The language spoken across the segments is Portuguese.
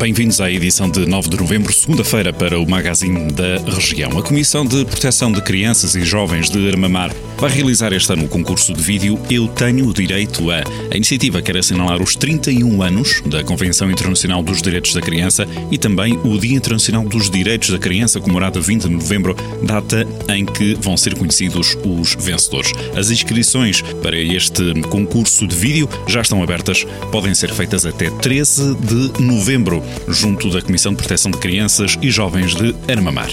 Bem-vindos à edição de 9 de novembro, segunda-feira, para o Magazine da Região. A Comissão de Proteção de Crianças e Jovens de Armamar vai realizar este ano o concurso de vídeo Eu Tenho o Direito a. A iniciativa quer assinalar os 31 anos da Convenção Internacional dos Direitos da Criança e também o Dia Internacional dos Direitos da Criança, comemorado a 20 de novembro, data em que vão ser conhecidos os vencedores. As inscrições para este concurso de vídeo já estão abertas, podem ser feitas até 13 de novembro junto da Comissão de Proteção de Crianças e Jovens de Armamar.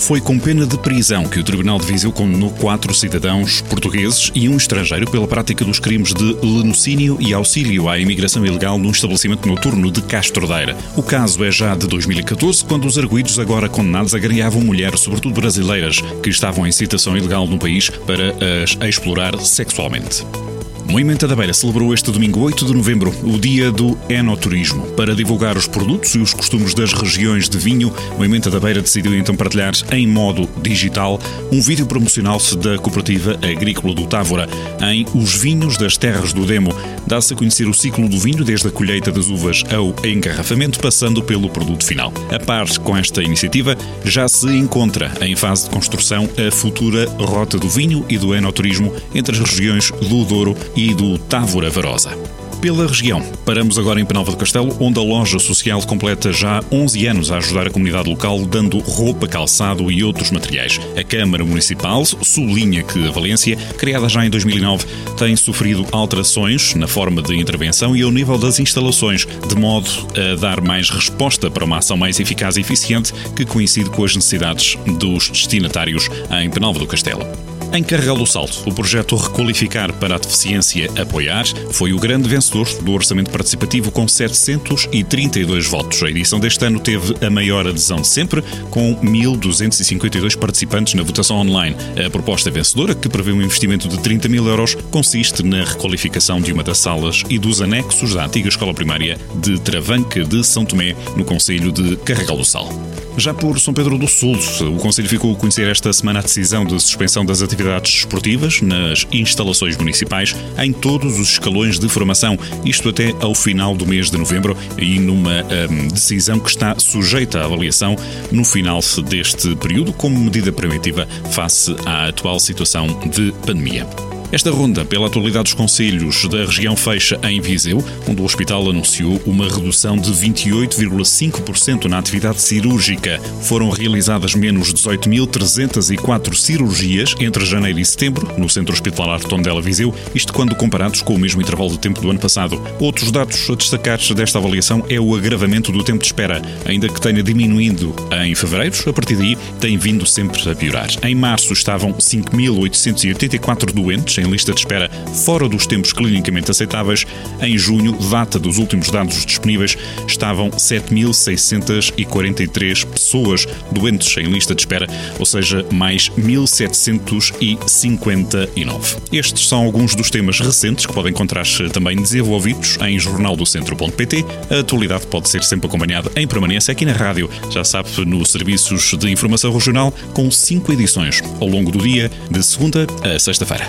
Foi com pena de prisão que o Tribunal de Viseu condenou quatro cidadãos portugueses e um estrangeiro pela prática dos crimes de lenocínio e auxílio à imigração ilegal num estabelecimento noturno de Castrodeira. O caso é já de 2014, quando os arguídos agora condenados agariavam mulheres, sobretudo brasileiras, que estavam em citação ilegal no país para as explorar sexualmente. Moimenta da Beira celebrou este domingo 8 de novembro o dia do enoturismo. Para divulgar os produtos e os costumes das regiões de vinho, Moimenta da Beira decidiu então partilhar em modo digital um vídeo promocional da Cooperativa Agrícola do Távora em Os Vinhos das Terras do Demo. Dá-se a conhecer o ciclo do vinho desde a colheita das uvas ao engarrafamento, passando pelo produto final. A par com esta iniciativa, já se encontra em fase de construção a futura Rota do Vinho e do Enoturismo entre as regiões do Douro e do Távora Varosa pela região. Paramos agora em Penalva do Castelo, onde a loja social completa já 11 anos a ajudar a comunidade local, dando roupa, calçado e outros materiais. A Câmara Municipal sublinha que a Valência, criada já em 2009, tem sofrido alterações na forma de intervenção e ao nível das instalações, de modo a dar mais resposta para uma ação mais eficaz e eficiente que coincide com as necessidades dos destinatários em Penalva do Castelo. Em Carregal do Salto, o projeto Requalificar para a Deficiência Apoiar foi o grande vencedor do orçamento participativo com 732 votos. A edição deste ano teve a maior adesão de sempre, com 1.252 participantes na votação online. A proposta vencedora, que prevê um investimento de 30 mil euros, consiste na requalificação de uma das salas e dos anexos da antiga escola primária de Travanca de São Tomé, no Conselho de Carregal do Sal. Já por São Pedro do Sul, o Conselho ficou a conhecer esta semana a decisão de suspensão das atividades esportivas nas instalações municipais em todos os escalões de formação, isto até ao final do mês de novembro, e numa hum, decisão que está sujeita à avaliação no final deste período como medida preventiva face à atual situação de pandemia. Esta ronda pela atualidade dos conselhos da região fecha em Viseu, onde o hospital anunciou uma redução de 28,5% na atividade cirúrgica. Foram realizadas menos 18.304 cirurgias entre janeiro e setembro no Centro Hospitalar Tondela Viseu, isto quando comparados com o mesmo intervalo de tempo do ano passado. Outros dados a destacar desta avaliação é o agravamento do tempo de espera, ainda que tenha diminuído em fevereiro, a partir daí tem vindo sempre a piorar. Em março estavam 5.884 doentes em lista de espera fora dos tempos clinicamente aceitáveis, em junho, data dos últimos dados disponíveis, estavam 7.643 pessoas doentes em lista de espera, ou seja, mais 1.759. Estes são alguns dos temas recentes que podem encontrar-se também desenvolvidos em jornaldocentro.pt. A atualidade pode ser sempre acompanhada em permanência aqui na rádio, já sabe, nos serviços de informação regional, com cinco edições ao longo do dia, de segunda a sexta-feira.